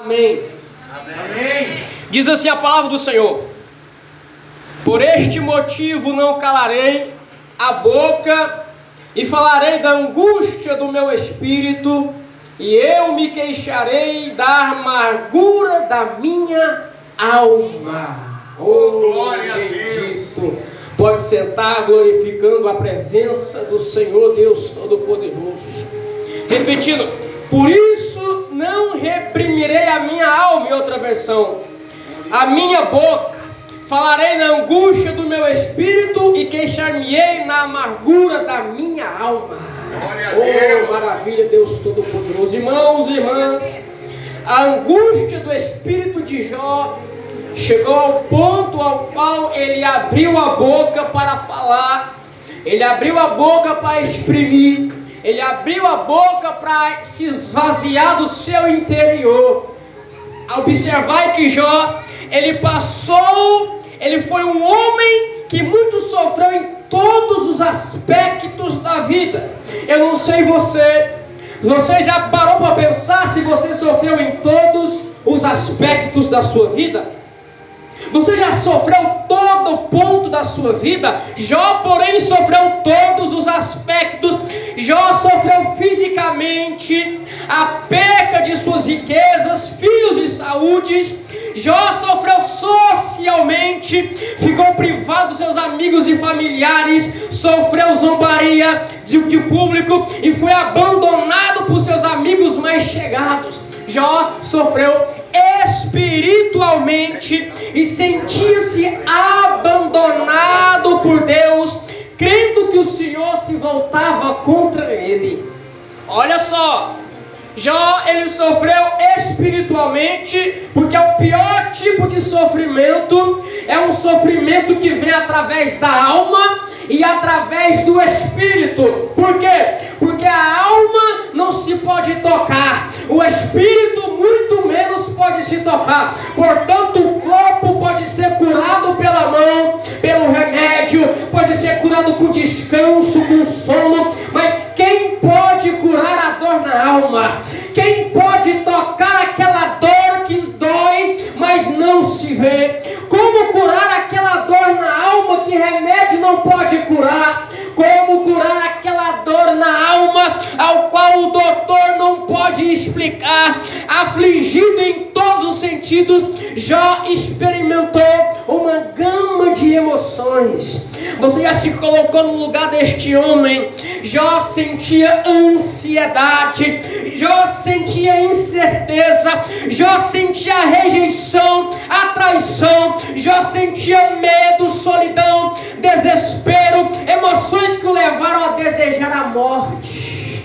Amém. Amém. Diz assim a palavra do Senhor: Por este motivo não calarei a boca e falarei da angústia do meu espírito, e eu me queixarei da amargura da minha alma. Oh, glória bendito. Pode sentar glorificando a presença do Senhor Deus Todo-Poderoso. Repetindo, por isso não reprimirei a minha alma, em outra versão, a minha boca, falarei na angústia do meu espírito e queixar-me-ei na amargura da minha alma. Oh, maravilha, Deus Todo-Poderoso. Irmãos e irmãs, a angústia do espírito de Jó chegou ao ponto ao qual ele abriu a boca para falar, ele abriu a boca para exprimir, ele abriu a boca para se esvaziar do seu interior. Observar que Jó, ele passou, ele foi um homem que muito sofreu em todos os aspectos da vida. Eu não sei você, você já parou para pensar se você sofreu em todos os aspectos da sua vida? Você já sofreu todo o ponto da sua vida? Jó, porém, sofreu. Jó sofreu fisicamente a perca de suas riquezas, filhos e saúdes. Jó sofreu socialmente, ficou privado dos seus amigos e familiares, sofreu zombaria de, de público e foi abandonado por seus amigos mais chegados. Jó sofreu espiritualmente e sentia-se abandonado por Deus, crendo que o Senhor se voltava contra ele. Olha só, Jó ele sofreu espiritualmente, porque é o pior tipo de sofrimento, é um sofrimento que vem através da alma e através do espírito. Por quê? Porque a alma não se pode tocar, o espírito muito menos pode se tocar. Portanto, o corpo pode ser curado pela mão, pelo remédio, pode ser curado com descanso, com sono, mas quem pode curar a dor na alma? Quem pode tocar aquela dor que dói, mas não se vê? Como curar aquela dor na alma que remédio não pode curar? Como curar aquela dor na alma ao qual o doutor não pode explicar? Afligido em todos os sentidos, Jó experimentou uma gama de emoções. Você já se colocou no lugar deste homem? Jó sentia ansiedade, Jó sentia incerteza, Jó sentia rejeição, a traição, Jó sentia medo, solidão, desespero, emoções que o levaram a desejar a morte.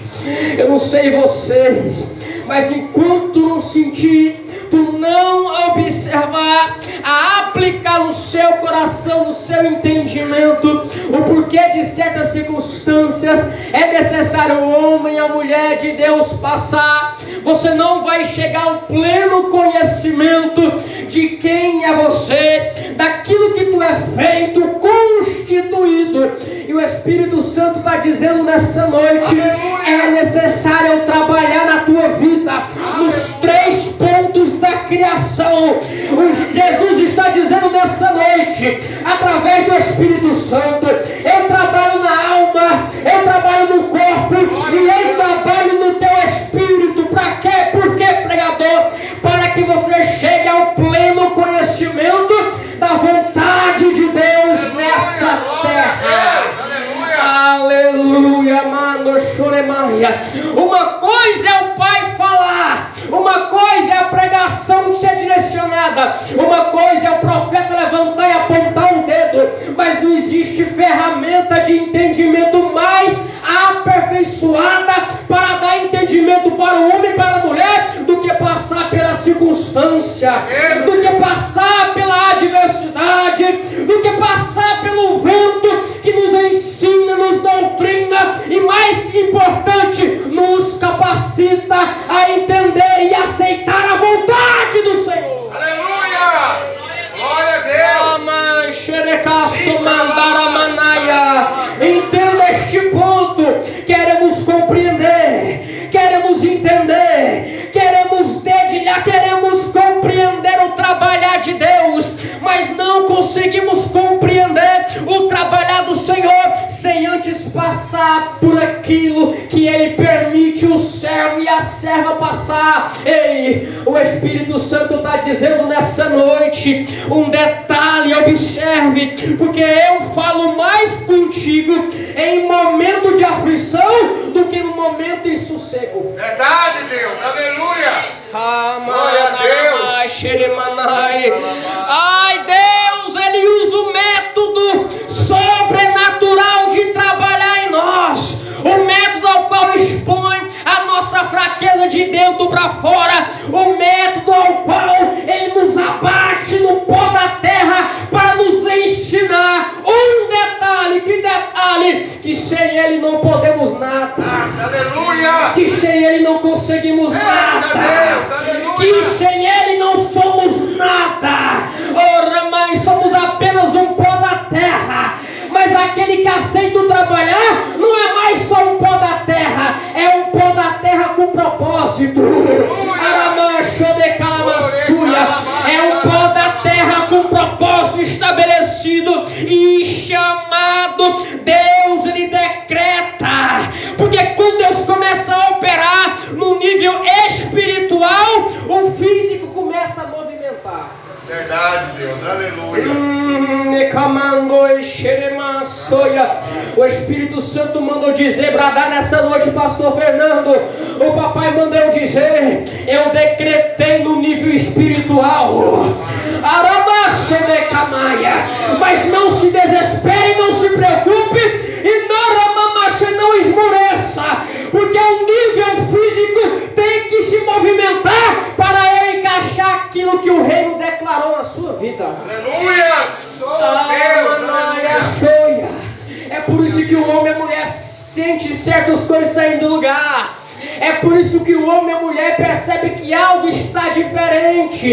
Eu não sei vocês, mas enquanto não sentir tu não observar, a aplicar no seu coração, no seu entendimento, o porquê de certas circunstâncias é necessário o homem e a mulher de Deus passar. Você não vai chegar ao pleno conhecimento de quem é você, daquilo que tu é feito, constituído. E o Espírito Santo está dizendo nessa noite: Aleluia. é necessário trabalhar na tua vida, nos três pontos da criação. Jesus está dizendo nessa noite, através do Espírito Santo: eu trabalho na alma, eu trabalho no corpo e eu trabalho no teu espírito. Para quê? Por quê, pregador? Para que você chegue ao pleno conhecimento da vontade de Deus nessa terra. Aleluia, mano, choremaia. Uma coisa é o Pai falar, uma pregação ser direcionada, uma coisa é o profeta levantar e apontar o dedo, mas não existe ferramenta de entendimento mais aperfeiçoada para dar entendimento para o homem e para a mulher do que passar pela circunstância, do não conseguimos nada. Que sem Ele não somos nada. Ora, mas somos apenas um pó da terra. Mas aquele que aceita trabalhar Santo mandou dizer, bradar nessa noite, Pastor Fernando. O papai mandou eu dizer. Eu decretei no nível espiritual. Aramache de camaia. Mas não se desespere, não se preocupe. E não ramamache, não esmoreça. Porque o nível físico tem que se movimentar para eu encaixar aquilo que o reino declarou na sua vida. Aleluia. É por isso que o homem e a mulher sente certas coisas saindo do lugar. É por isso que o homem e a mulher percebe que algo está diferente.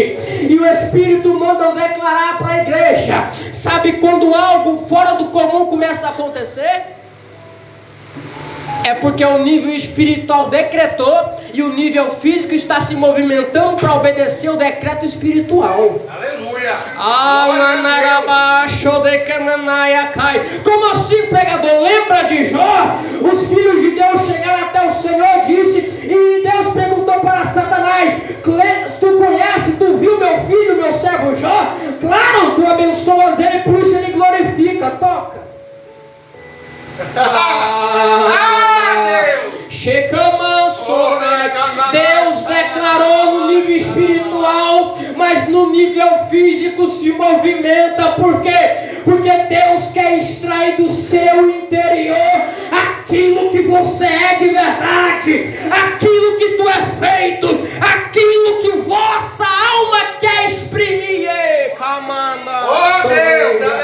E o Espírito manda declarar para a igreja. Sabe quando algo fora do comum começa a acontecer? É porque o nível espiritual decretou e o nível físico está se movimentando para obedecer o decreto espiritual. Aleluia. Como assim, pregador? Lembra de Jó? Os filhos de Deus chegaram até o Senhor e disse, e Deus perguntou para Satanás: Tu conhece, tu viu meu filho, meu servo Jó? Claro, tu abençoas ele, por isso ele glorifica. Toca. Deus declarou no nível espiritual, mas no nível físico se movimenta. Por quê? Porque Deus quer extrair do seu interior aquilo que você é de verdade, aquilo que tu é feito, aquilo que vossa alma quer exprimir. Camanda. Oh Deus,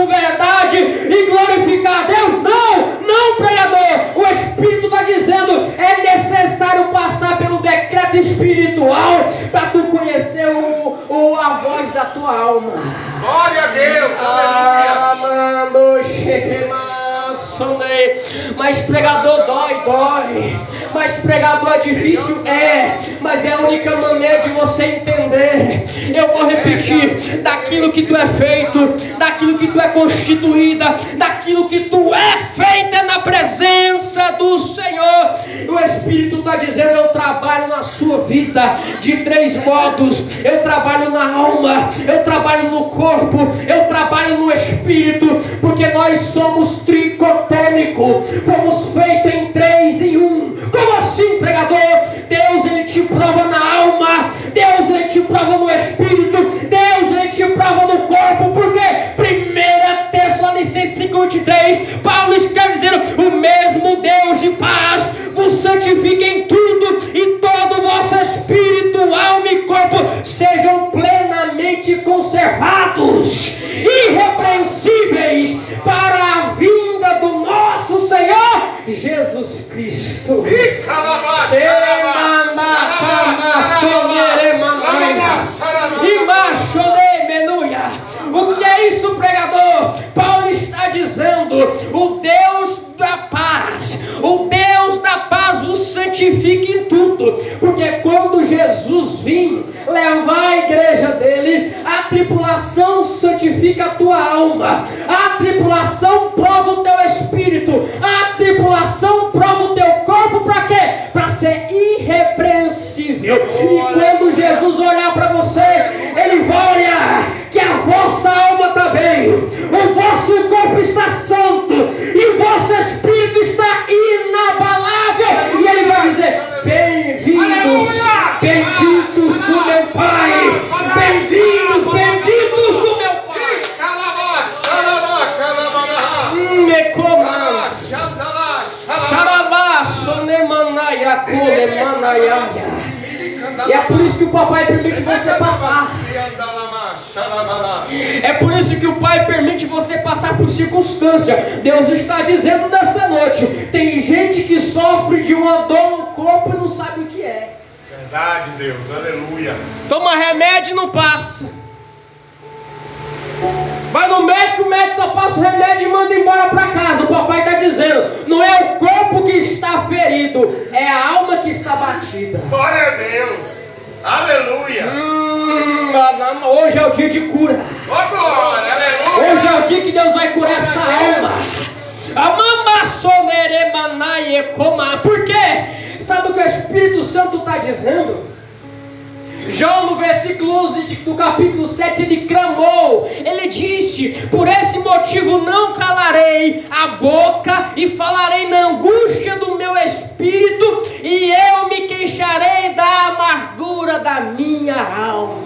com verdade e glorificar a Deus? Não, não, pregador. O Espírito está dizendo: é necessário passar pelo decreto espiritual para tu conhecer o, o, a voz da tua alma. Glória a Deus, Ah, aleluia. Mas pregador dói, dói. Mas pregador é difícil, é. Mas é a única maneira de você entender. Eu vou repetir: daquilo que tu é feito, daquilo que tu é constituída, daquilo que tu é feita na presença do Senhor. O Espírito está dizendo: Eu trabalho na sua vida de três modos. Eu trabalho na alma, eu trabalho no corpo, eu trabalho no espírito, porque nós somos tricotômico, fomos feitos em três em um. Como assim, pregador? Deus ele te prova na alma, Deus ele te prova no espírito, Deus ele te prova no corpo, porque primeira Tessalonicenses 5:23, Paulo está dizendo: o mesmo Deus de paz vos santifique em tudo e todo o vosso espírito, alma e corpo sejam plenamente conservados, irrepreensíveis Deus está dizendo nessa noite: tem gente que sofre de uma dor no corpo e não sabe o que é. Verdade, Deus, aleluia. Toma remédio e não passa. Vai no médico, o médico só passa o remédio e manda embora para casa. O papai está dizendo: não é o corpo que está ferido, é a alma que está batida. Glória a Deus. Aleluia. Hum, hoje é o dia de cura. Aleluia. Hoje é o dia que Deus vai curar essa alma. Por quê? Sabe o que o Espírito Santo está dizendo? João, no versículo 11 do capítulo 7, ele clamou, ele disse: Por esse motivo não calarei a boca e falarei na angústia do meu espírito, e eu me queixarei da amargura da minha alma.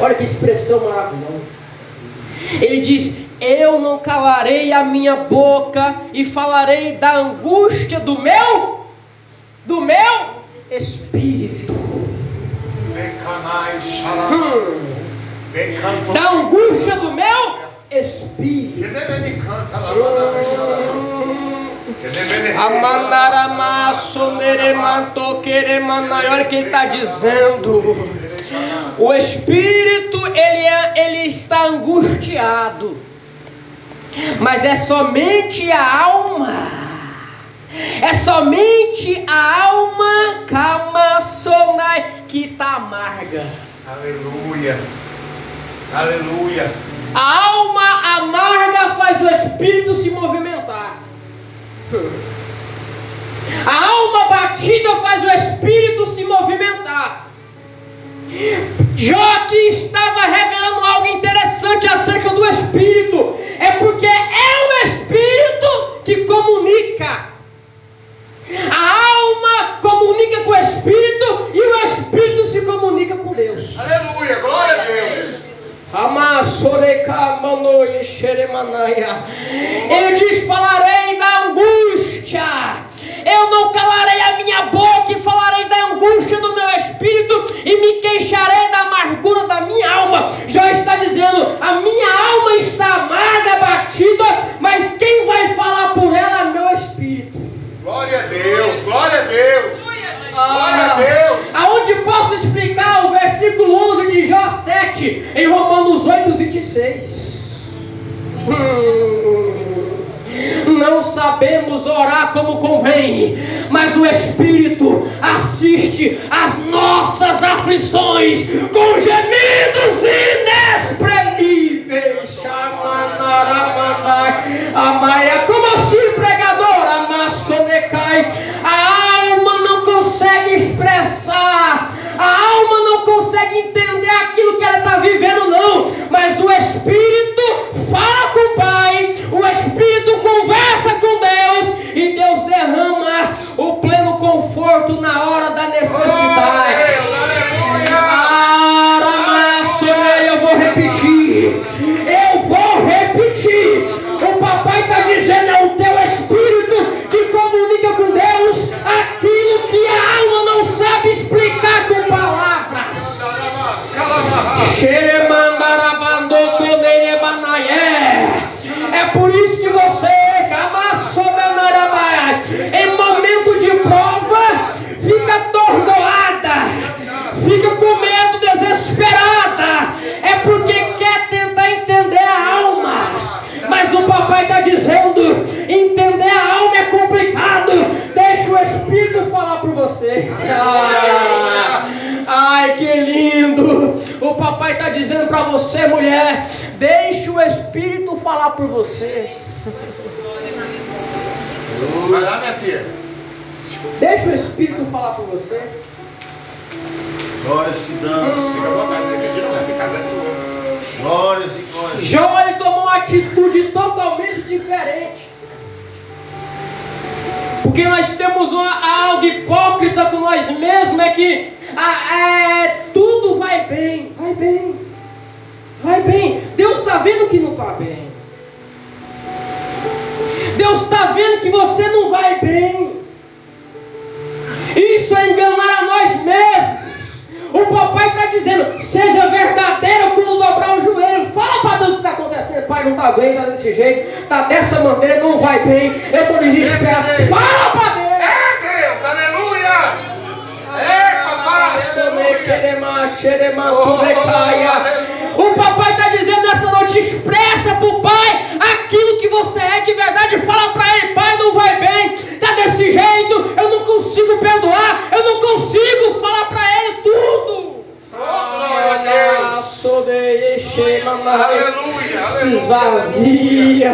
Olha que expressão maravilhosa. Ele diz: Eu não calarei a minha boca e falarei da angústia do meu, do meu espírito. Da angústia do meu espírito. Olha o que ele está dizendo. O espírito ele, é, ele está angustiado, mas é somente a alma. É somente a alma. Kamassonai que está amarga. Aleluia. Aleluia. A alma amarga faz o espírito se movimentar. A alma batida faz o espírito se movimentar. Jó aqui estava revelando algo interessante acerca do espírito. É porque é o espírito que comunica. A alma comunica com o Espírito e o Espírito se comunica com Deus. Aleluia, glória a Deus. Ele diz: Falarei da angústia, eu não calarei a minha boca e falarei da angústia do meu espírito e me queixarei da amargura da minha alma. Já está dizendo: a minha alma está amarga, batida, mas quem vai falar por ela é meu espírito. Glória a Deus, glória a Deus. Glória a Ah, Deus. aonde posso explicar o versículo 11 de Jó 7 em Romanos 8, 26? Hum, Não sabemos orar como convém, mas o Espírito assiste às nossas aflições com gemidos inexprimíveis. Xamanaramandai. Amaia, Vai lá, minha filha. Deixa o Espírito falar por você. Glórias te damos. Fica à vontade, você acredita, a casa é sua. Glórias e glórias. Jó ele tomou uma atitude totalmente diferente. Porque nós temos uma, algo hipócrita com nós mesmos, é que ah, é, tudo vai bem, vai bem, vai bem. Deus está vendo que não está bem. Deus está vendo que você não vai bem. Isso é enganar a nós mesmos. O papai está dizendo: seja verdadeiro quando dobrar o joelho. Fala para Deus o que está acontecendo. Pai, não está bem, está desse jeito, está dessa maneira, não vai bem. Eu estou desesperado. Fala para Deus. É Deus, aleluia! É, papai, aleluia! O papai está dizendo nessa noite: expressa para o pai aquilo que você é de verdade. Fala para ele: pai, não vai bem, está desse jeito, eu não consigo perdoar, eu não consigo falar para ele tudo. Oh! Aleluia, Se aleluia, esvazia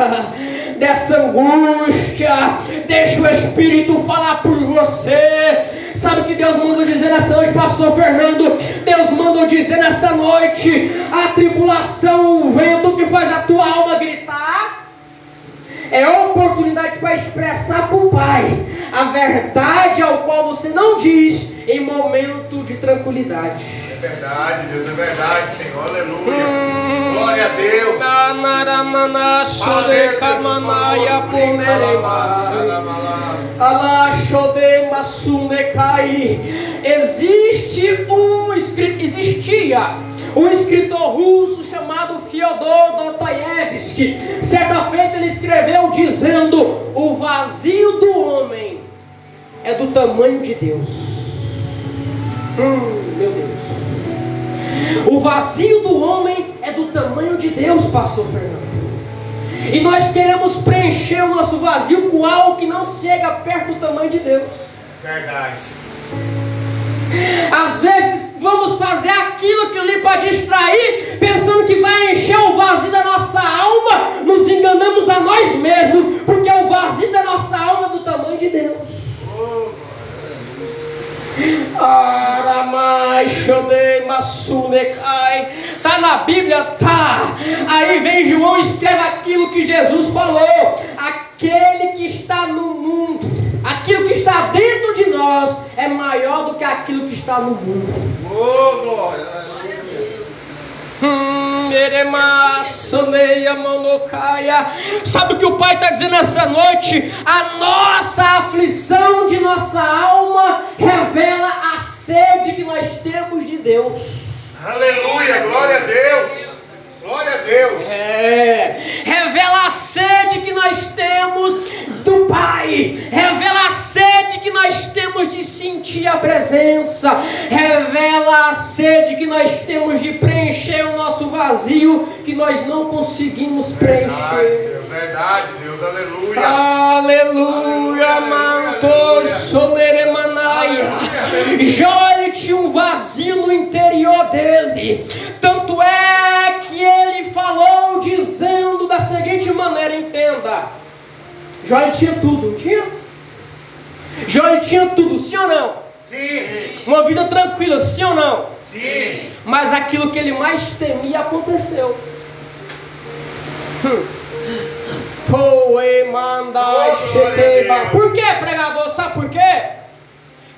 dessa angústia, deixa o Espírito falar por você. Sabe o que Deus mandou dizer nessa noite, Pastor Fernando? Deus dizer nessa noite: a tribulação, o vento que faz a tua alma gritar. É oportunidade para expressar para o Pai a verdade ao qual você não diz em momento de tranquilidade. É verdade, Deus, é verdade, Senhor, aleluia! Glória a Deus! Nanaramaná, sodecamanaya, ponerema. Alaxodema sunecai. Existe um existia um escritor russo chamado Fyodor Dostoiévski. Certa feita ele escreveu dizendo: "O vazio do homem é do tamanho de Deus." Hum, meu Deus. O vazio do homem é do tamanho de Deus, pastor Fernando. E nós queremos preencher o nosso vazio com algo que não chega perto do tamanho de Deus. Verdade. Às vezes vamos fazer aquilo que ali para distrair, pensando que vai encher o vazio da nossa alma, nos enganamos a nós mesmos, porque o vazio da nossa alma é do tamanho de Deus. Oh, Aramai, Shodei, Masunekai. Tá na Bíblia? Tá. Aí vem João e escreve aquilo que Jesus falou. Aquele que está no mundo, aquilo que está dentro de nós, é maior do que aquilo que está no mundo. Oh, glória. Hum. Sabe o que o Pai está dizendo essa noite? A nossa aflição de nossa alma revela a sede que nós temos de Deus. aleluia, glória a Deus! Glória a Deus! É, revela a sede que nós temos do Pai, revela a sede que nós temos de sentir a presença, revela a sede que nós temos de preencher o nosso vazio que nós não conseguimos Verdade, preencher. Deus, verdade, Deus, aleluia! Aleluia, Aleluia, manto aleluia. soleremanaia. Aleluia. Jó ele tinha um vazio no interior dele. Tanto é que ele falou dizendo da seguinte maneira, entenda. Jó ele tinha tudo, não tinha? Jó ele tinha tudo, sim ou não? Sim, Uma vida tranquila, sim ou não? sim, Mas aquilo que ele mais temia aconteceu. Hum. Por que, pregador? Sabe por quê?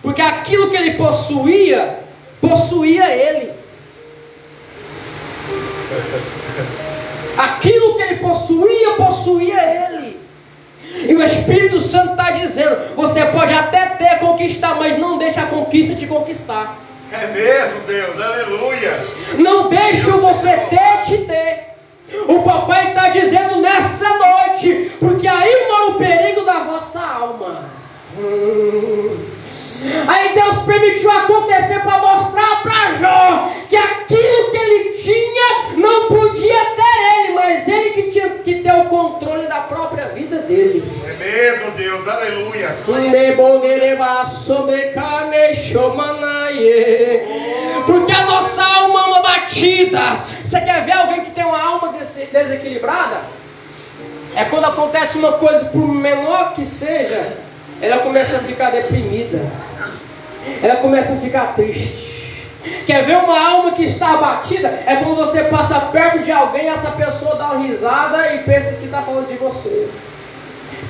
Porque aquilo que ele possuía, possuía ele. Aquilo que ele possuía, possuía ele. E o Espírito Santo está dizendo: você pode até ter conquistar, mas não deixa a conquista te conquistar. é mesmo, Deus, aleluia! Não deixa você ter te ter. O papai está dizendo noite, porque aí mora o perigo da vossa alma. Aí Deus permitiu acontecer para mostrar para Jó que aquilo que ele tinha não podia ter ele, mas ele que tinha que ter o controle da própria vida dele. É mesmo, Deus, aleluia! Porque a nossa alma ama abatida. Você quer ver alguém que tem uma alma desequilibrada? É quando acontece uma coisa, por menor que seja, ela começa a ficar deprimida, ela começa a ficar triste. Quer ver uma alma que está abatida? É quando você passa perto de alguém, essa pessoa dá uma risada e pensa que está falando de você,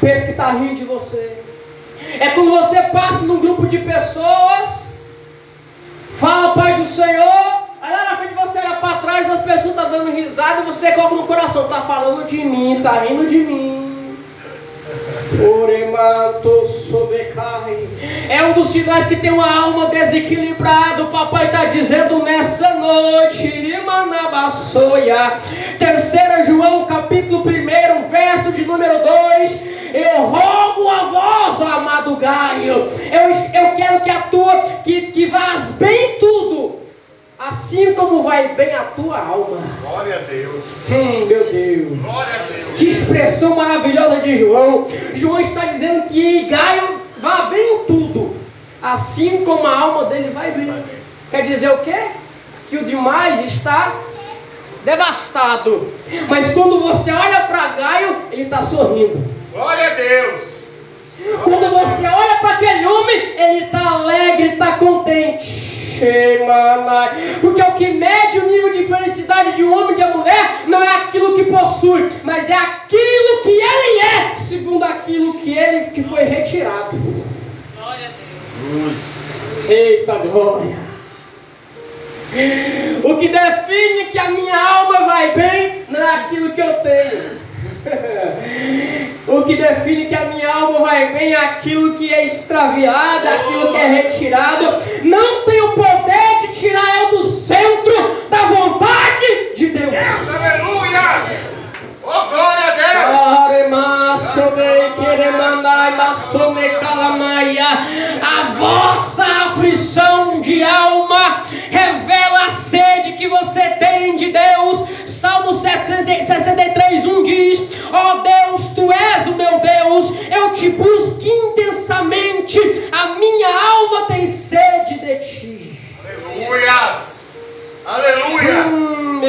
pensa que está rindo de você. É quando você passa num grupo de pessoas, fala Pai do Senhor, aí lá na frente você olha para trás, as pessoas estão tá dando risada e você coloca no coração, está falando de mim, está rindo de mim. É um dos sinais que tem uma alma desequilibrada. O papai está dizendo nessa noite. Terceira João, capítulo 1, verso de número 2. Eu rogo a vós, amado Gaio. Eu, eu quero que a tua, que, que vás bem tudo assim como vai bem a tua alma. Glória a Deus. Hum, meu Deus. Glória a Deus. Que expressão maravilhosa de João. João está dizendo que Gaio vá bem em tudo, assim como a alma dele vai bem. Vai bem. Quer dizer o quê? Que o demais está devastado. Mas quando você olha para Gaio, ele está sorrindo. Glória a Deus. Quando você olha para aquele homem, ele está alegre, está contente. Porque o que mede o nível de felicidade de um homem e de uma mulher não é aquilo que possui, mas é aquilo que ele é, segundo aquilo que ele que foi retirado. Glória a Deus. Eita glória. O que define que a minha alma vai bem não é aquilo que eu tenho. o que define que a minha alma vai bem é aquilo que é extraviado, aquilo que é retirado. Não tem o poder de tirar eu do centro da vontade de Deus. aleluia! Intensamente, a minha alma tem sede de ti. Aleluia! Aleluia! Hum,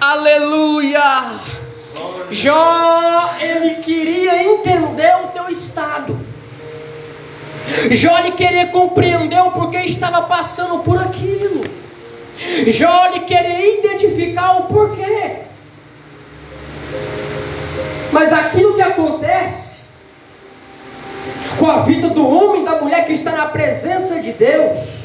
Aleluia! Jó, ele queria entender o teu estado. Jó ele queria compreender o porquê estava passando por aquilo. Jó ele queria identificar o porquê. Mas aquilo que acontece com a vida do homem e da mulher que está na presença de Deus,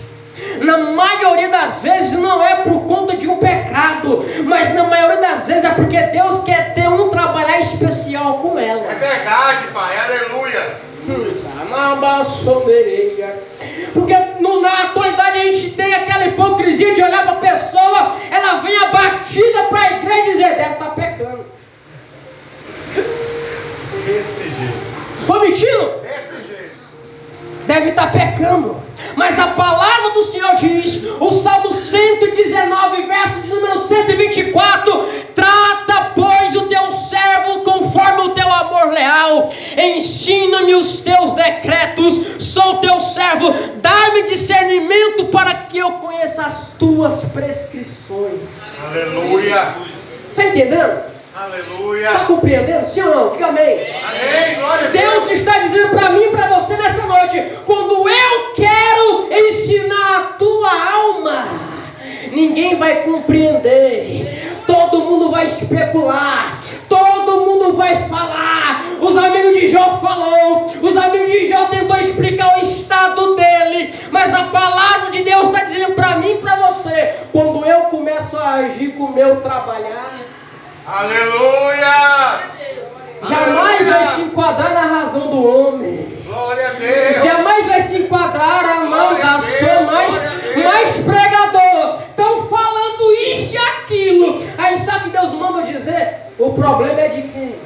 na maioria das vezes não é por conta de um pecado, mas na maioria das vezes é porque Deus quer ter um trabalhar especial com ela. É verdade, Pai, aleluia. Porque no, na atualidade a gente tem aquela hipocrisia de olhar para a pessoa, ela vem abatida para a igreja e dizer: deve estar tá pecando. Desse jeito. Estou mentindo? Desse jeito. Deve estar tá pecando. Mas a palavra do Senhor diz, o Salmo 119, verso de número 124: Trata, pois, o teu servo conforme o teu amor leal, ensina-me os teus decretos, sou teu servo, dá-me discernimento para que eu conheça as tuas prescrições. Aleluia! Está entendendo? Aleluia. Está compreendendo? Sim ou não? Diga amém. Amém. Glória Deus está dizendo para mim e para você nessa noite: quando eu quero ensinar a tua alma, ninguém vai compreender. Todo mundo vai especular, todo mundo vai falar. Os amigos de Jó falou, os amigos de Jó tentou explicar o estado dele, mas a palavra de Deus está dizendo para mim e para você: quando eu começo a agir com o meu trabalhar, Aleluia! Jamais Aleluia. vai se enquadrar na razão do homem. Glória a Deus. Jamais vai se enquadrar a mão da sua mais, mais pregador. Estão falando isso e aquilo. Aí sabe que Deus manda dizer? O problema é de quem?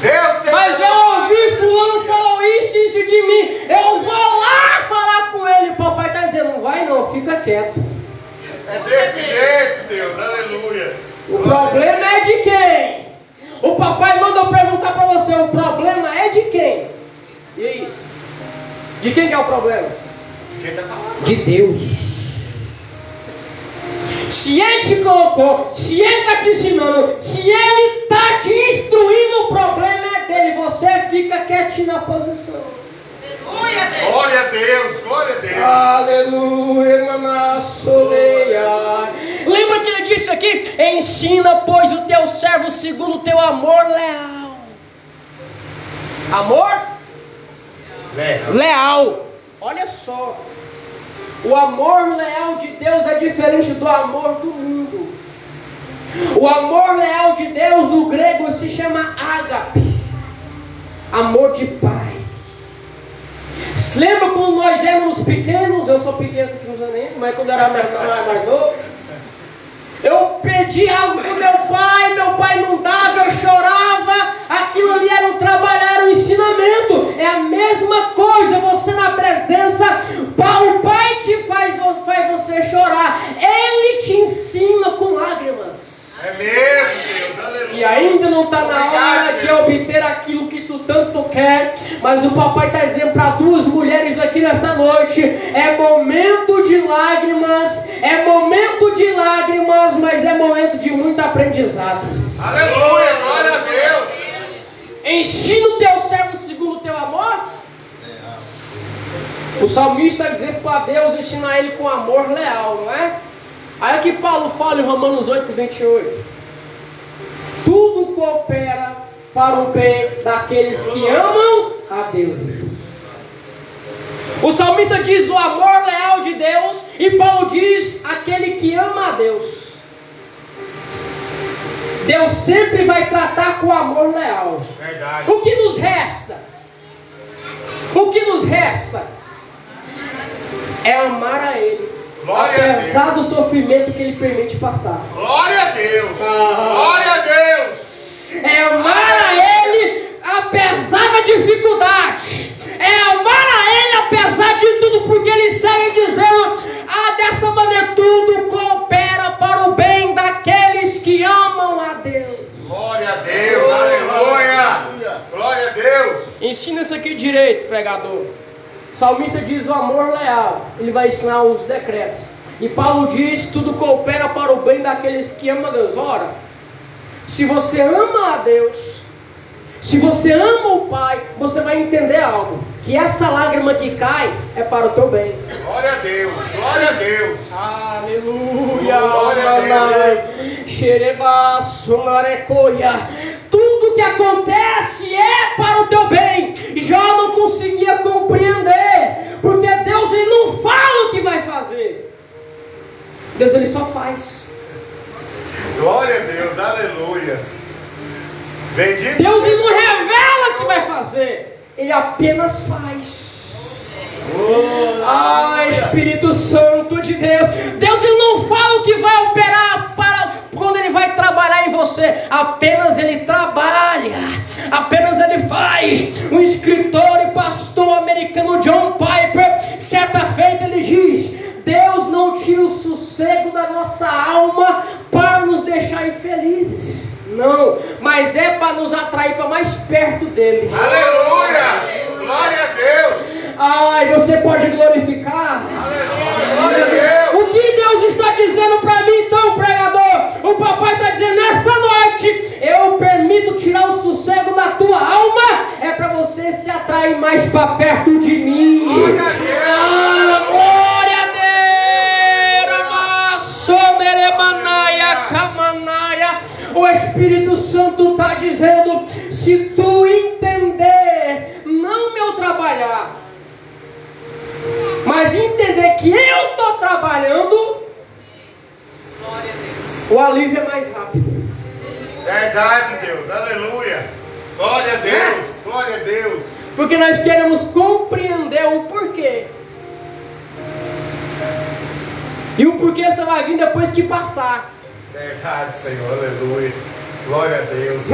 Deus Mas eu ouvi fulano falou isso e isso de mim. Eu vou lá falar com ele. O papai está dizendo, não vai não, fica quieto. É desse jeito, Deus, aleluia. O problema é de quem? O papai mandou perguntar para você: o problema é de quem? E aí? De quem que é o problema? De quem tá falando? De Deus. Se Ele te colocou, se Ele está te ensinando, se Ele está te instruindo, o problema é dele. Você fica quietinho na posição. Aleluia, Deus. Glória a Deus, glória a Deus. Aleluia, manassoleia. Lembra que ele disse aqui? Ensina, pois, o teu servo segundo o teu amor leal. Amor Leal. leal. Olha só. O amor leal de Deus é diferente do amor do mundo. O amor leal de Deus no grego se chama ágape. Amor de pai. Se Lembra quando nós éramos pequenos? Eu sou pequeno, nem, mas quando era mais, mais, mais novo. Eu pedi algo pro meu pai, meu pai não dava, eu chorava. Aquilo ali era um trabalho, era um ensinamento. É a mesma coisa, você na presença, o pai te faz, faz você chorar. Ele te ensina com lágrimas. É mesmo, Deus, aleluia. E ainda não está na hora de obter aquilo que tu tanto quer, mas o papai está dizendo para duas mulheres aqui nessa noite: é momento de lágrimas, é momento de lágrimas, mas é momento de muito aprendizado. Aleluia, glória a Deus. Ensina o teu servo segundo o teu amor. O salmista está dizendo para Deus ensinar ele com amor leal, não é? Aí aqui Paulo fala em Romanos 8, 28. Tudo coopera para o bem daqueles que amam a Deus. O salmista diz o amor leal de Deus, e Paulo diz aquele que ama a Deus. Deus sempre vai tratar com amor leal. Verdade. O que nos resta? O que nos resta é amar a Ele, Glória apesar do sofrimento que Ele permite passar. Glória a Deus. Ah. Glória a Deus. É amar a Ele apesar da dificuldade. É amar a Ele apesar de tudo, porque Ele segue dizendo: Ah, dessa maneira tudo coopera para o bem daqueles que amam a Deus. Glória a Deus. Aleluia. Glória a Deus. Ensina isso aqui direito, pregador. Salmista diz o amor leal. Ele vai ensinar os decretos. E Paulo diz: tudo coopera para o bem daqueles que amam a Deus. Ora, se você ama a Deus, se você ama o Pai, você vai entender algo: que essa lágrima que cai é para o teu bem. Glória a Deus. Glória a Deus. Aleluia, Glória a. Xerebaço, narecoia. Tudo que acontece é para o teu bem. Jó não conseguia compreender, porque Deus ele não fala o que vai fazer. Deus ele só faz. Glória a Deus. Aleluia. Bendito. Deus ele não revela o que vai fazer. Ele apenas faz. Ah, Espírito Santo de Deus. Deus ele não fala o que vai operar para quando ele vai trabalhar em você. Apenas ele trabalha. Apenas ele faz. O escritor e pastor americano John Piper, certa feita ele diz: Deus não tira o sossego da nossa alma para nos deixar infelizes. Não, mas é para nos atrair para mais perto dele. Aleluia. Glória a Deus. Ai, você pode glorificar. Aleluia. Glória a Deus. O que Deus está dizendo para mim, então, pregador? O papai está dizendo nessa noite: eu permito tirar o sossego da tua alma, é para você se atrair mais para perto de mim. Glória a Deus. Se tu entender, não meu trabalhar, mas entender que eu estou trabalhando, o alívio é mais rápido. Verdade, Deus. Aleluia. Glória a Deus. Glória a Deus. Porque nós queremos compreender o porquê. E o porquê só vai vir depois que passar. Verdade, Senhor. Aleluia. Glória a Deus.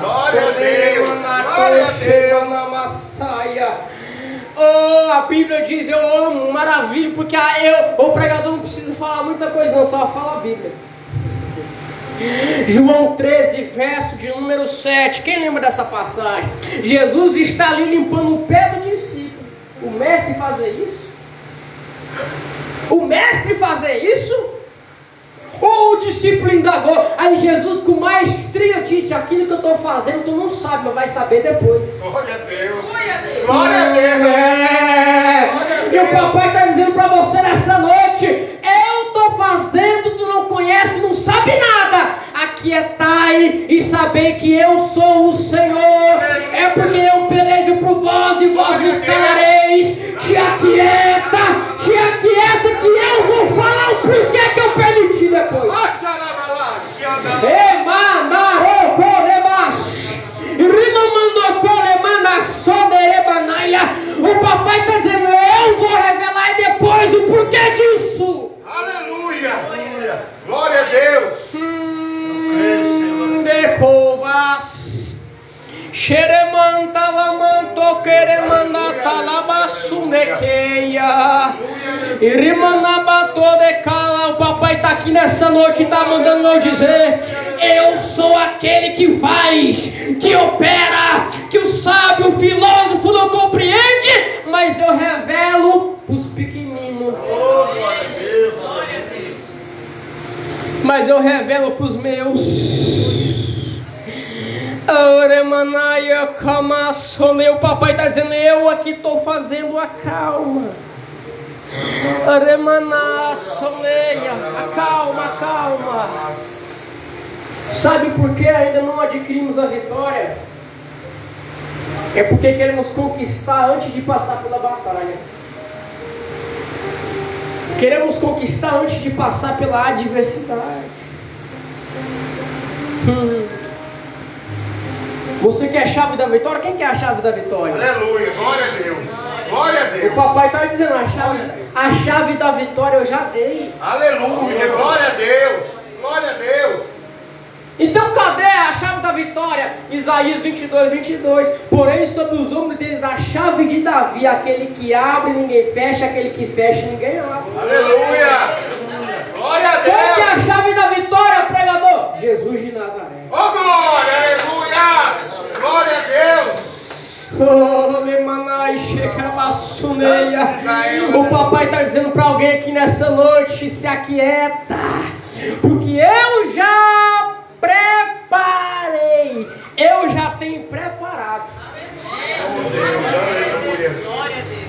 Glória a Deus, glória a Deus. Oh, a Bíblia diz eu amo, maravilha, porque eu, o pregador não precisa falar muita coisa, não, só fala a Bíblia. João 13, verso de número 7. Quem lembra dessa passagem? Jesus está ali limpando o pé do discípulo. O mestre fazer isso? O mestre fazer isso? Ou o discípulo indagou? Aí Jesus, com maestria, disse: Aquilo que eu estou fazendo, tu não sabe, mas vai saber depois. Glória a Deus. Glória a Deus. Glória a Deus. É. E o papai está dizendo para você nessa noite: Eu estou fazendo, tu não conhece, tu não sabe nada. Aquietai e saber que eu sou o Senhor. É porque eu pelejo por vós e vós me escalareis. Nessa noite está mandando eu dizer: Eu sou aquele que faz, que opera, que o sábio, o filósofo não compreende, mas eu revelo os pequeninos. Mas eu revelo para os meus. Auremanaia Kamassone, o papai está dizendo, eu aqui estou fazendo a calma. Aremanassoneia, a calma, a calma. Sabe por que ainda não adquirimos a vitória? É porque queremos conquistar antes de passar pela batalha. Queremos conquistar antes de passar pela adversidade. Hum. Você quer a chave da vitória? Quem quer a chave da vitória? Aleluia. Glória a Deus. Glória a O Deus. papai está dizendo, a chave, a chave da vitória eu já dei. Aleluia. Glória a Deus. Glória a Deus. Então cadê a chave da vitória? Isaías 22, 22. Porém, sobre os ombros deles a chave de Davi, aquele que abre ninguém fecha, aquele que fecha ninguém abre. Aleluia. Glória a Qual que é a Deus. chave da vitória, pregador? Jesus de Nazaré. Oh, glória. Aleluia. Glória a Deus. O papai está dizendo para alguém aqui nessa noite: se aquieta, porque eu já preparei, eu já tenho preparado.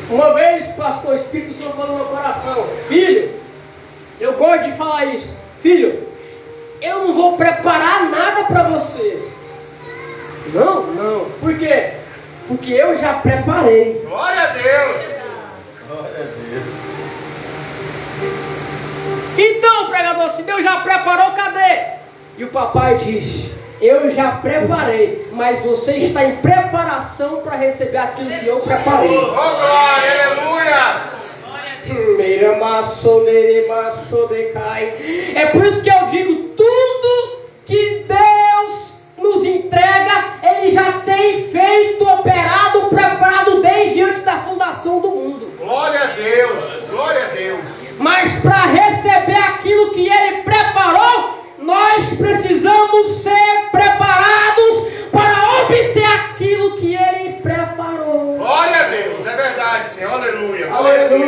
Uma vez, pastor, o Espírito Santo falou no meu coração: Filho, eu gosto de falar isso. Filho, eu não vou preparar nada para você. Não, não. Por quê? Porque eu já preparei. Glória a Deus. Glória a Deus. Então, pregador, se Deus já preparou, cadê? E o papai diz: Eu já preparei, mas você está em preparação para receber aquilo que eu preparei. Oh, glória. Aleluia. É por isso que eu digo: tudo que Deus nos entrega, Ele já tem feito, antes da fundação do mundo. Glória a Deus. Glória a Deus. Mas para receber aquilo que Ele preparou, nós precisamos ser preparados para obter aquilo que Ele preparou. Glória a Deus. É verdade, Senhor. Aleluia. Aleluia.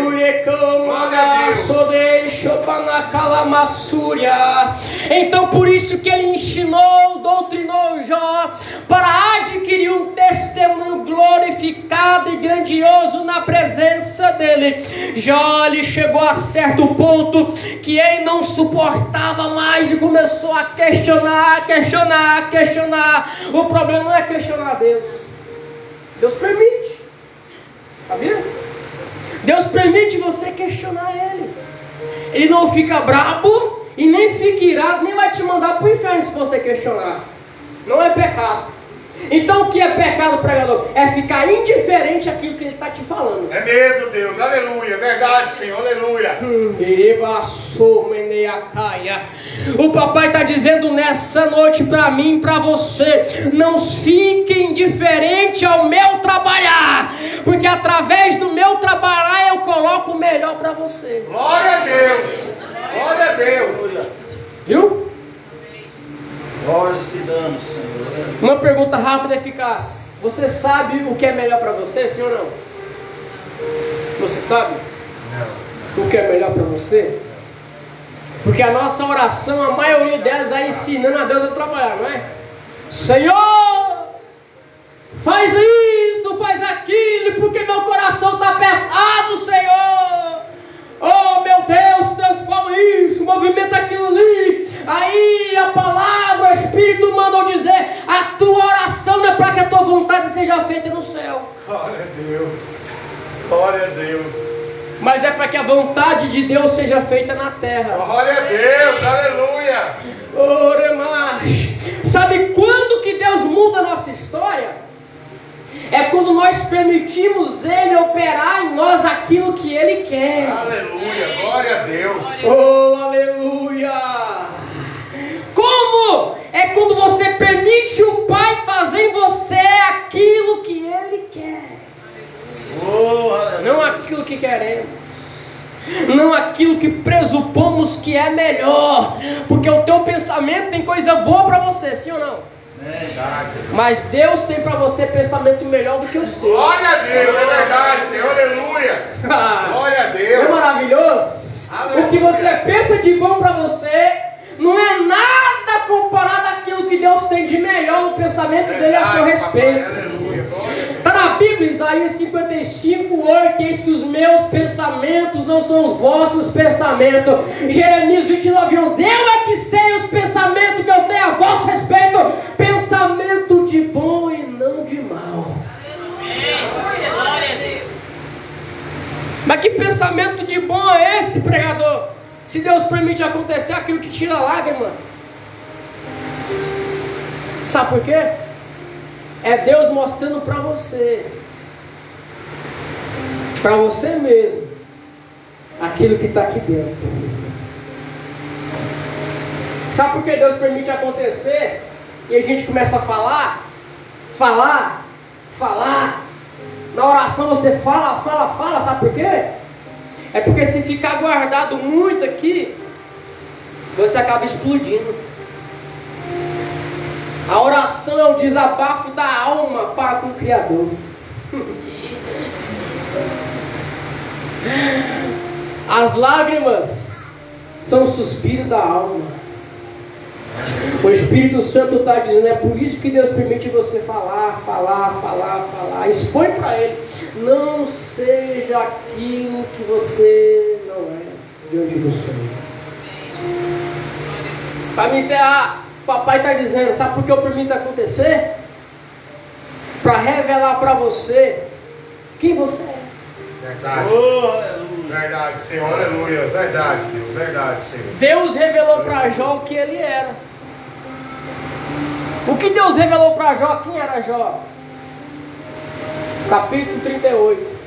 Então por isso que ele ensinou, doutrinou Jó para adquirir um testemunho glorificado e grandioso na presença dele. Jó ele chegou a certo ponto que ele não suportava mais e começou a questionar, questionar, questionar. O problema não é questionar Deus. Deus permite. Sabia? Deus permite você questionar Ele. Ele não fica brabo e nem fica irado, nem vai te mandar para o inferno se você questionar. Não é pecado. Então o que é pecado, pregador? É ficar indiferente àquilo que ele está te falando. É mesmo, Deus. Aleluia. É verdade, Senhor. Aleluia. O papai está dizendo nessa noite para mim, para você, não fique indiferente ao meu trabalhar, porque através do meu trabalhar eu coloco o melhor para você. Glória a Deus. Glória a Deus. Viu? Uma pergunta rápida e eficaz. Você sabe o que é melhor para você, sim ou não? Você sabe Não. o que é melhor para você? Porque a nossa oração, a maioria delas é ensinando a Deus a trabalhar, não é? Senhor, faz isso, faz aquilo, porque meu coração está apertado, Senhor. Oh meu Deus, transforma isso, movimenta aquilo ali. Aí a palavra, o Espírito mandou dizer: a tua oração não é para que a tua vontade seja feita no céu, Glória a Deus. Glória a Deus. mas é para que a vontade de Deus seja feita na terra. Glória a Deus. Aleluia. Oremais. Sabe quando que Deus muda a nossa história? É quando nós permitimos Ele operar em nós aquilo que Ele quer. Aleluia. Glória a Deus. Oh, aleluia! Como? É quando você permite o Pai fazer em você aquilo que Ele quer. Oh, aleluia. Não aquilo que queremos. Não aquilo que presupomos que é melhor. Porque o teu pensamento tem coisa boa para você, sim ou não? Verdade. Mas Deus tem para você pensamento melhor do que o seu. Glória a Deus. É verdade, Senhor. Aleluia. Glória a Não é Deus. maravilhoso? O que você pensa de bom para você não é nada comparado àquilo que Deus tem de melhor no pensamento dele a seu Verdade, papai. Está na Bíblia, Isaías 55, 8, eis que os meus pensamentos não são os vossos pensamentos. Jeremias 29, 11, eu é que sei os pensamentos que eu tenho a vosso respeito, pensamento de bom e não de mal. Mas que pensamento de bom é esse, pregador? Se Deus permite acontecer aquilo que tira lágrima. Sabe por quê? É Deus mostrando para você, para você mesmo, aquilo que está aqui dentro. Sabe por que Deus permite acontecer? E a gente começa a falar, falar, falar. Na oração você fala, fala, fala, sabe por quê? É porque se ficar guardado muito aqui, você acaba explodindo. A oração é o desabafo da alma para com o Criador. As lágrimas são o suspiro da alma. O Espírito Santo está dizendo, é por isso que Deus permite você falar, falar, falar, falar. Expõe para Ele. Não seja aquilo que você não é diante do Senhor. Para me encerrar, papai está dizendo, sabe por que eu permito acontecer? Para revelar para você quem você é. Verdade. Oh, aleluia. Verdade, Senhor. Aleluia. Verdade, Deus. Verdade, Senhor. Deus revelou para Jó o que ele era. O que Deus revelou para Jó? Quem era Jó? Capítulo 38.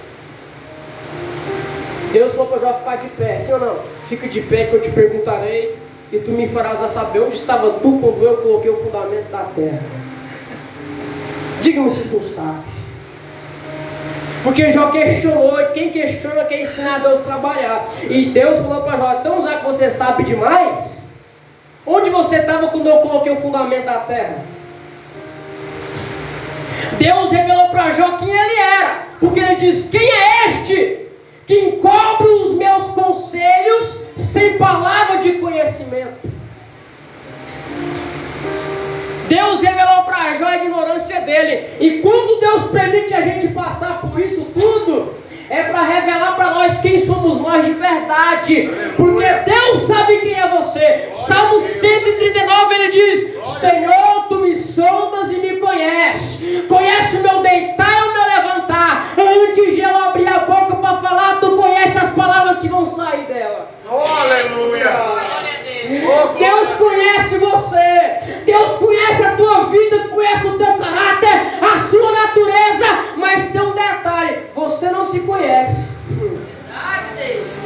Deus falou para Jó ficar de pé, sim ou não? Fica de pé que eu te perguntarei e tu me farás a saber onde estava tu quando eu coloquei o fundamento da terra. Diga-me se tu sabes. Porque Jó questionou, e quem questiona quer ensinar a Deus a trabalhar. E Deus falou para Jó: então já que você sabe demais, onde você estava quando eu coloquei o fundamento da terra? Deus revelou para Jó quem ele era, porque ele diz: Quem é este que encobre os meus conselhos sem palavra de conhecimento? Deus revelou para Jó a ignorância dele. E quando Deus permite a gente passar por isso tudo, é para revelar para nós quem somos nós de verdade. Porque Deus sabe quem é você. Salmo 139 ele diz: Senhor, tu me sondas e me conheces. Conhece o meu deitar e o meu levantar. Antes de eu abrir a boca para falar, tu conhece as palavras que vão sair dela. Oh, aleluia. Deus. Conhece você, Deus conhece a tua vida, conhece o teu caráter, a sua natureza, mas tem um detalhe: você não se conhece. Verdade, Deus.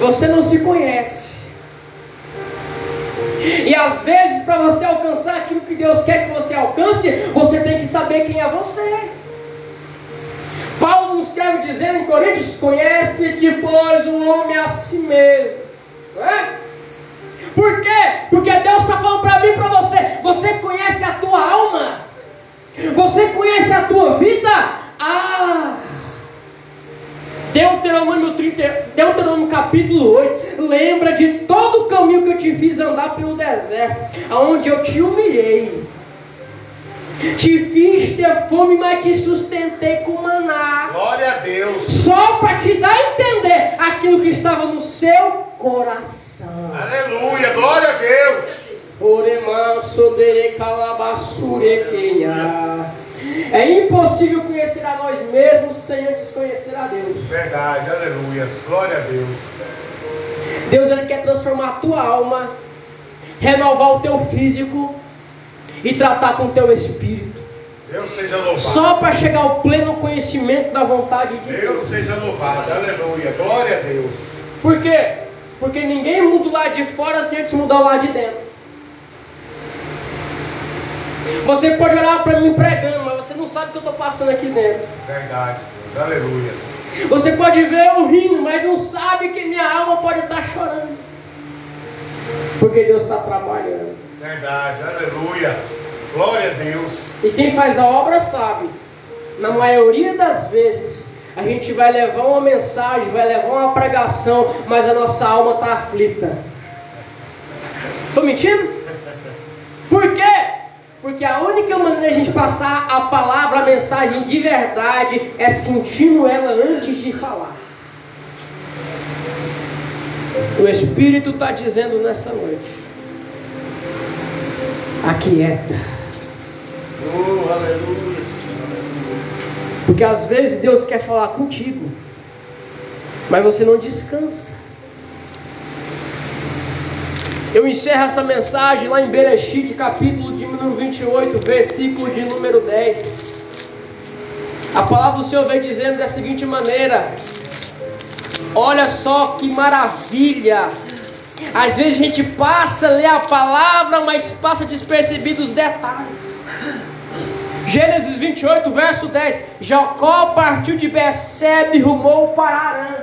Você não se conhece. E às vezes, para você alcançar aquilo que Deus quer que você alcance, você tem que saber quem é você. Paulo nos escreve dizendo em Coríntios: Conhece-te, pois, o homem a si mesmo. Por quê? Porque Deus está falando para mim e para você. Você conhece a tua alma? Você conhece a tua vida? Ah! Deuteronômio, 30, Deuteronômio capítulo 8. Lembra de todo o caminho que eu te fiz andar pelo deserto, aonde eu te humilhei. Te fiz ter fome, mas te sustentei com maná. Glória a Deus. Só para te dar a entender aquilo que estava no seu coração. Aleluia. Glória a Deus. É impossível conhecer a nós mesmos sem antes conhecer a Deus. Verdade. Aleluia. Glória a Deus. Deus ele quer transformar a tua alma, renovar o teu físico e tratar com o teu espírito. Deus seja louvado. Só para chegar ao pleno conhecimento da vontade de Deus. Deus seja louvado. Aleluia. Glória a Deus. Por quê? Porque ninguém muda o lado de fora sem antes mudar o lado de dentro. Você pode olhar para mim pregando, mas você não sabe o que eu estou passando aqui dentro. Verdade, Deus. Aleluia. Você pode ver eu rindo, mas não sabe que minha alma pode estar chorando. Porque Deus está trabalhando. Verdade. Aleluia. Glória a Deus. E quem faz a obra sabe. Na maioria das vezes, a gente vai levar uma mensagem, vai levar uma pregação, mas a nossa alma está aflita. Estou mentindo? Por quê? Porque a única maneira de a gente passar a palavra, a mensagem de verdade, é sentindo ela antes de falar. O Espírito está dizendo nessa noite: aquieta. Oh, aleluia, Senhor, aleluia. Porque às vezes Deus quer falar contigo, mas você não descansa. Eu encerro essa mensagem lá em Bereshit, capítulo de número 28, versículo de número 10. A palavra do Senhor vem dizendo da seguinte maneira: Olha só que maravilha! Às vezes a gente passa a ler a palavra, mas passa despercebido os detalhes. Gênesis 28, verso 10. Jacó partiu de Becebe e rumou para Arã.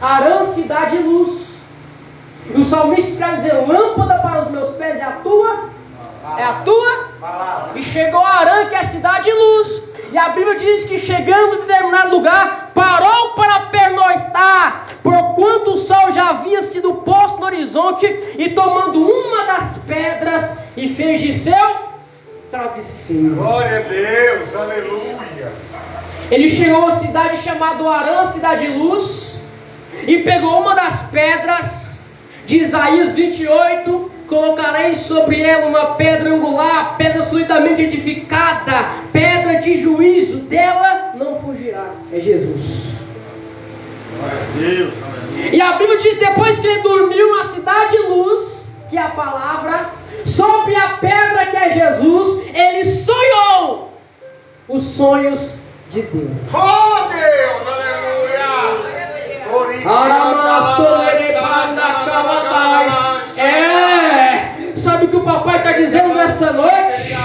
Arã, cidade e luz. E o salmista escreve dizendo: Lâmpada para os meus pés é a tua? É a tua? E chegou a Arã, que é a cidade e luz. E a Bíblia diz que chegando em determinado lugar, parou para pernoitar, porquanto o sol já havia sido posto no horizonte, e tomando uma das pedras, e fez de seu travesseiro. Glória a Deus. Aleluia. Ele chegou a cidade chamada Arã, cidade de luz, e pegou uma das pedras de Isaías 28, colocarei sobre ela uma pedra angular, pedra solidamente edificada, pedra de juízo, dela não fugirá. É Jesus. Glória Deus. E a Bíblia diz depois que ele dormiu na cidade de luz, que é a palavra, sobre a pedra que é Jesus, ele sonhou os sonhos de Deus. Oh Deus. Aleluia. É, sabe o que o papai está dizendo nessa noite?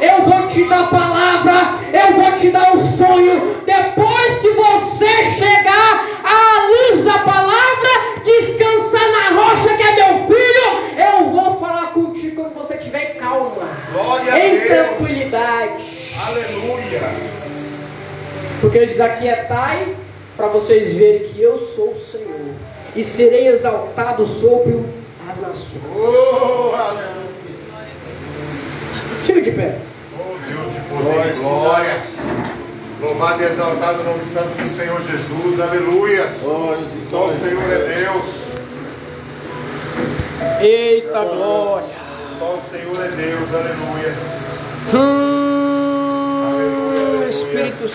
Eu vou te dar a palavra, eu vou te dar o sonho. Depois que você chegar à luz da palavra, descansar na rocha que é meu filho, eu vou falar contigo quando você estiver em calma, Glória em tranquilidade. Aleluia. Porque ele diz: Aquietai para vocês verem que eu sou o Senhor e serei exaltado sobre as nações. Oh, aleluia. Fica de pé. Oh Deus de poder e glória. Louvado e exaltado o nome santo do Senhor Jesus. Aleluia. Glórias e Só o glórias. Senhor é Deus. Eita glória. Só o Senhor é Deus. Aleluia. Hum, Aleluia, aleluia. Espírito Santo.